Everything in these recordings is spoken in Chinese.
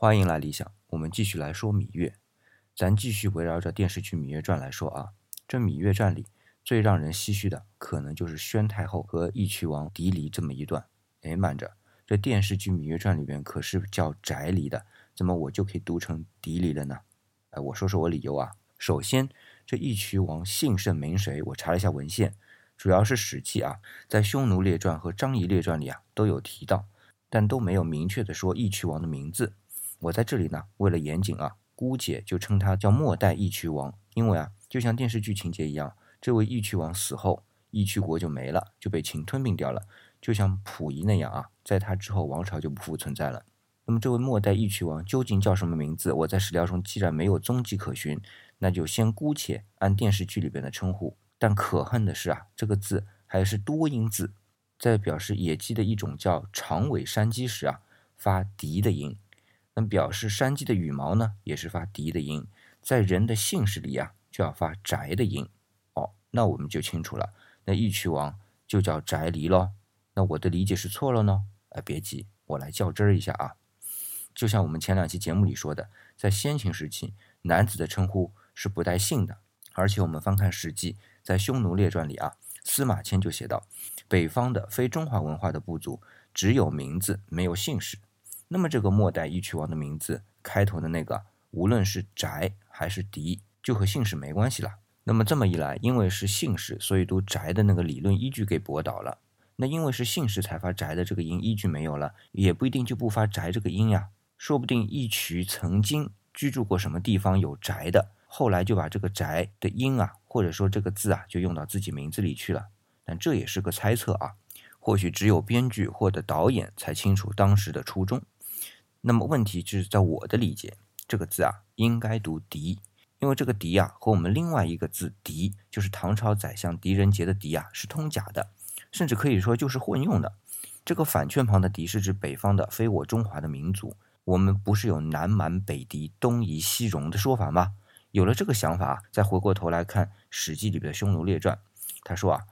欢迎来理想，我们继续来说芈月。咱继续围绕着电视剧《芈月传》来说啊。这《芈月传》里最让人唏嘘的，可能就是宣太后和义渠王嫡离这么一段。哎，慢着，这电视剧《芈月传》里边可是叫宅离的，怎么我就可以读成嫡离了呢？哎，我说说我理由啊。首先，这义渠王姓甚名谁？我查了一下文献，主要是《史记》啊，在《匈奴列传》和《张仪列传》里啊都有提到，但都没有明确的说义渠王的名字。我在这里呢，为了严谨啊，姑且就称他叫末代义渠王，因为啊，就像电视剧情节一样，这位义渠王死后，义渠国就没了，就被秦吞并掉了，就像溥仪那样啊，在他之后王朝就不复存在了。那么这位末代义渠王究竟叫什么名字？我在史料中既然没有踪迹可寻，那就先姑且按电视剧里边的称呼。但可恨的是啊，这个字还是多音字，在表示野鸡的一种叫长尾山鸡时啊，发笛的音。那表示山鸡的羽毛呢，也是发笛的音，在人的姓氏里啊，就要发宅的音。哦，那我们就清楚了，那义渠王就叫宅离咯。那我的理解是错了呢？哎，别急，我来较真儿一下啊。就像我们前两期节目里说的，在先秦时期，男子的称呼是不带姓的。而且我们翻看《史记》，在《匈奴列传》里啊，司马迁就写道：北方的非中华文化的部族，只有名字，没有姓氏。那么这个末代义渠王的名字开头的那个，无论是宅还是狄，就和姓氏没关系了。那么这么一来，因为是姓氏，所以读宅的那个理论依据给驳倒了。那因为是姓氏才发宅的这个音依据没有了，也不一定就不发宅这个音呀。说不定义渠曾经居住过什么地方有宅的，后来就把这个宅的音啊，或者说这个字啊，就用到自己名字里去了。但这也是个猜测啊，或许只有编剧或者导演才清楚当时的初衷。那么问题就是在我的理解，这个字啊应该读“狄”，因为这个“狄”啊和我们另外一个字“狄”，就是唐朝宰相狄仁杰的“狄”啊是通假的，甚至可以说就是混用的。这个反劝旁的“狄”是指北方的非我中华的民族。我们不是有南蛮北狄、东夷西戎的说法吗？有了这个想法，再回过头来看《史记》里的《匈奴列传》，他说啊：“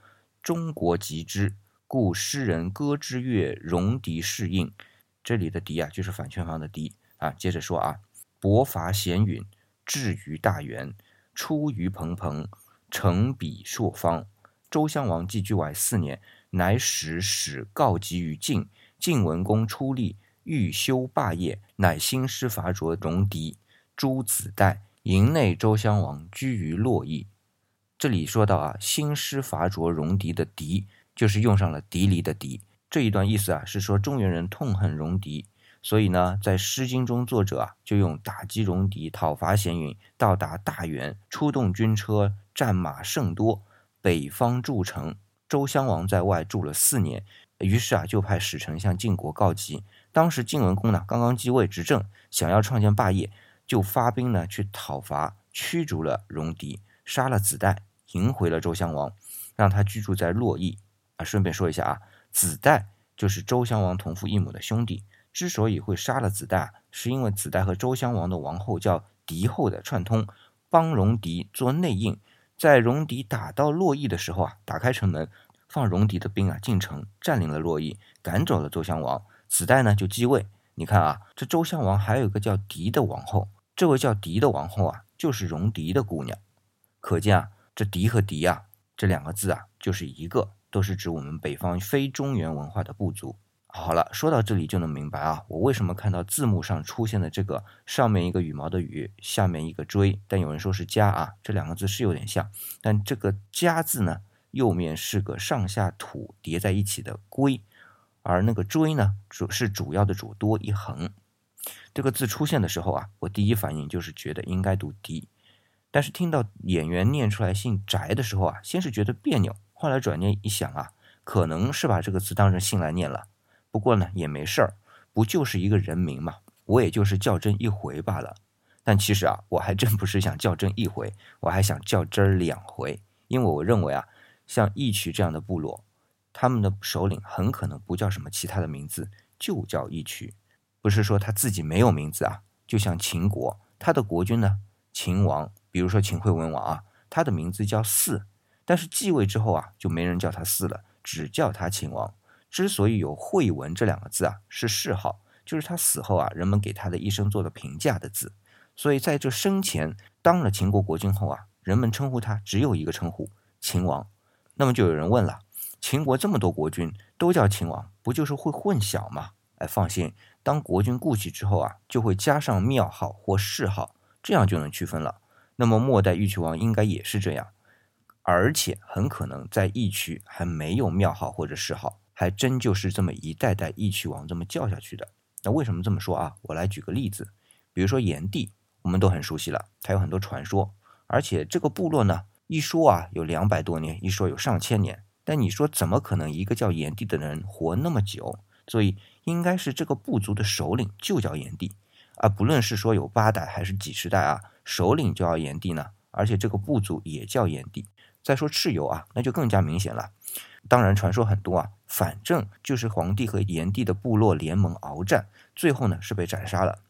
中国极之，故诗人歌之曰：‘戎狄适应。’”这里的“狄”啊，就是反圈方的“狄”啊。接着说啊，伯伐咸允，至于大原，出于蓬蓬，成彼朔方。周襄王继居外四年，乃使使告急于晋。晋文公出力，欲修霸业，乃兴师伐卓戎狄。诸子代营内，周襄王居于洛邑。这里说到啊，兴师伐卓戎狄的“狄”，就是用上了“狄离”的“狄”。这一段意思啊，是说中原人痛恨戎狄，所以呢，在《诗经》中，作者啊就用打击戎狄、讨伐咸云，到达大原，出动军车、战马甚多，北方筑城。周襄王在外住了四年，于是啊，就派使臣向晋国告急。当时晋文公呢刚刚继位执政，想要创建霸业，就发兵呢去讨伐，驱逐了戎狄，杀了子代，迎回了周襄王，让他居住在洛邑。啊，顺便说一下啊。子代就是周襄王同父异母的兄弟，之所以会杀了子代，是因为子代和周襄王的王后叫狄后的串通，帮戎狄做内应，在戎狄打到洛邑的时候啊，打开城门，放戎狄的兵啊进城，占领了洛邑，赶走了周襄王，子代呢就继位。你看啊，这周襄王还有一个叫狄的王后，这位叫狄的王后啊，就是戎狄的姑娘，可见啊，这狄和狄啊这两个字啊就是一个。都是指我们北方非中原文化的部族。好了，说到这里就能明白啊，我为什么看到字幕上出现的这个上面一个羽毛的羽，下面一个锥，但有人说是家啊，这两个字是有点像，但这个家字呢，右面是个上下土叠在一起的龟，而那个锥呢，主是主要的主多一横。这个字出现的时候啊，我第一反应就是觉得应该读狄，但是听到演员念出来姓翟的时候啊，先是觉得别扭。后来转念一想啊，可能是把这个字当成姓来念了。不过呢，也没事儿，不就是一个人名嘛，我也就是较真一回罢了。但其实啊，我还真不是想较真一回，我还想较真儿两回。因为我认为啊，像义渠这样的部落，他们的首领很可能不叫什么其他的名字，就叫义渠。不是说他自己没有名字啊，就像秦国，他的国君呢，秦王，比如说秦惠文王啊，他的名字叫嗣。但是继位之后啊，就没人叫他嗣了，只叫他秦王。之所以有惠文这两个字啊，是谥号，就是他死后啊，人们给他的一生做的评价的字。所以在这生前当了秦国国君后啊，人们称呼他只有一个称呼——秦王。那么就有人问了：秦国这么多国君都叫秦王，不就是会混淆吗？哎，放心，当国君故去之后啊，就会加上庙号或谥号，这样就能区分了。那么末代义渠王应该也是这样，而且很可能在义渠还没有庙号或者谥号，还真就是这么一代代义渠王这么叫下去的。那为什么这么说啊？我来举个例子，比如说炎帝。我们都很熟悉了，他有很多传说，而且这个部落呢，一说啊有两百多年，一说有上千年。但你说怎么可能一个叫炎帝的人活那么久？所以应该是这个部族的首领就叫炎帝，而不论是说有八代还是几十代啊，首领就叫炎帝呢，而且这个部族也叫炎帝。再说蚩尤啊，那就更加明显了。当然传说很多啊，反正就是皇帝和炎帝的部落联盟鏖战，最后呢是被斩杀了。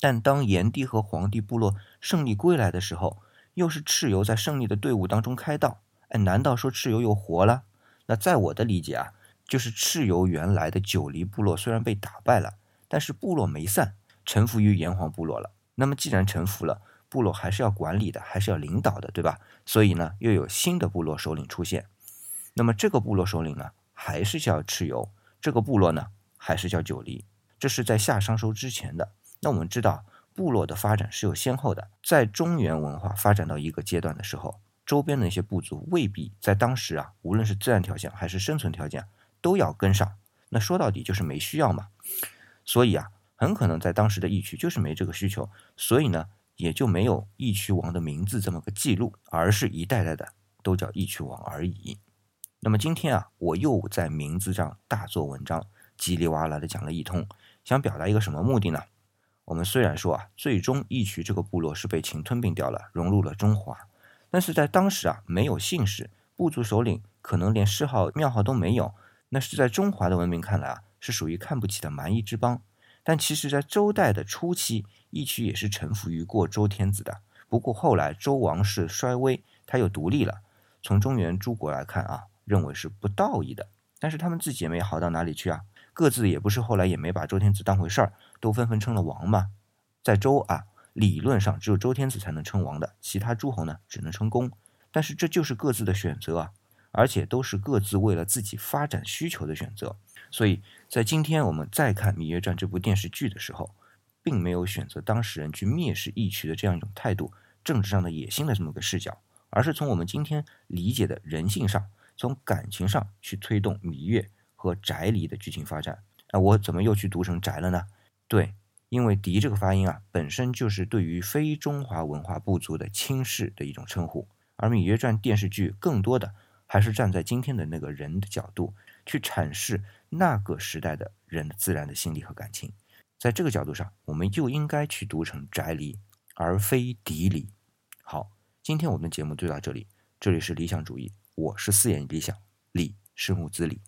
但当炎帝和黄帝部落胜利归来的时候，又是蚩尤在胜利的队伍当中开道。哎，难道说蚩尤又活了？那在我的理解啊，就是蚩尤原来的九黎部落虽然被打败了，但是部落没散，臣服于炎黄部落了。那么既然臣服了，部落还是要管理的，还是要领导的，对吧？所以呢，又有新的部落首领出现。那么这个部落首领呢，还是叫蚩尤，这个部落呢，还是叫九黎。这是在夏商周之前的。那我们知道，部落的发展是有先后的。在中原文化发展到一个阶段的时候，周边的一些部族未必在当时啊，无论是自然条件还是生存条件，都要跟上。那说到底就是没需要嘛。所以啊，很可能在当时的疫区就是没这个需求，所以呢，也就没有义渠王的名字这么个记录，而是一代代的都叫义渠王而已。那么今天啊，我又在名字上大做文章，叽里哇啦的讲了一通，想表达一个什么目的呢？我们虽然说啊，最终义渠这个部落是被秦吞并掉了，融入了中华，但是在当时啊，没有姓氏，部族首领可能连谥号、庙号都没有，那是在中华的文明看来啊，是属于看不起的蛮夷之邦。但其实，在周代的初期，义渠也是臣服于过周天子的。不过后来周王室衰微，他又独立了。从中原诸国来看啊，认为是不道义的，但是他们自己也没好到哪里去啊。各自也不是后来也没把周天子当回事儿，都纷纷称了王嘛。在周啊，理论上只有周天子才能称王的，其他诸侯呢只能称公。但是这就是各自的选择啊，而且都是各自为了自己发展需求的选择。所以在今天我们再看《芈月传》这部电视剧的时候，并没有选择当事人去蔑视义渠的这样一种态度、政治上的野心的这么个视角，而是从我们今天理解的人性上，从感情上去推动芈月。和翟离的剧情发展，那我怎么又去读成翟了呢？对，因为狄这个发音啊，本身就是对于非中华文化部族的轻视的一种称呼，而《芈月传》电视剧更多的还是站在今天的那个人的角度去阐释那个时代的人的自然的心理和感情，在这个角度上，我们就应该去读成宅离，而非敌离。好，今天我们的节目就到这里，这里是理想主义，我是四眼理想，理是木子李。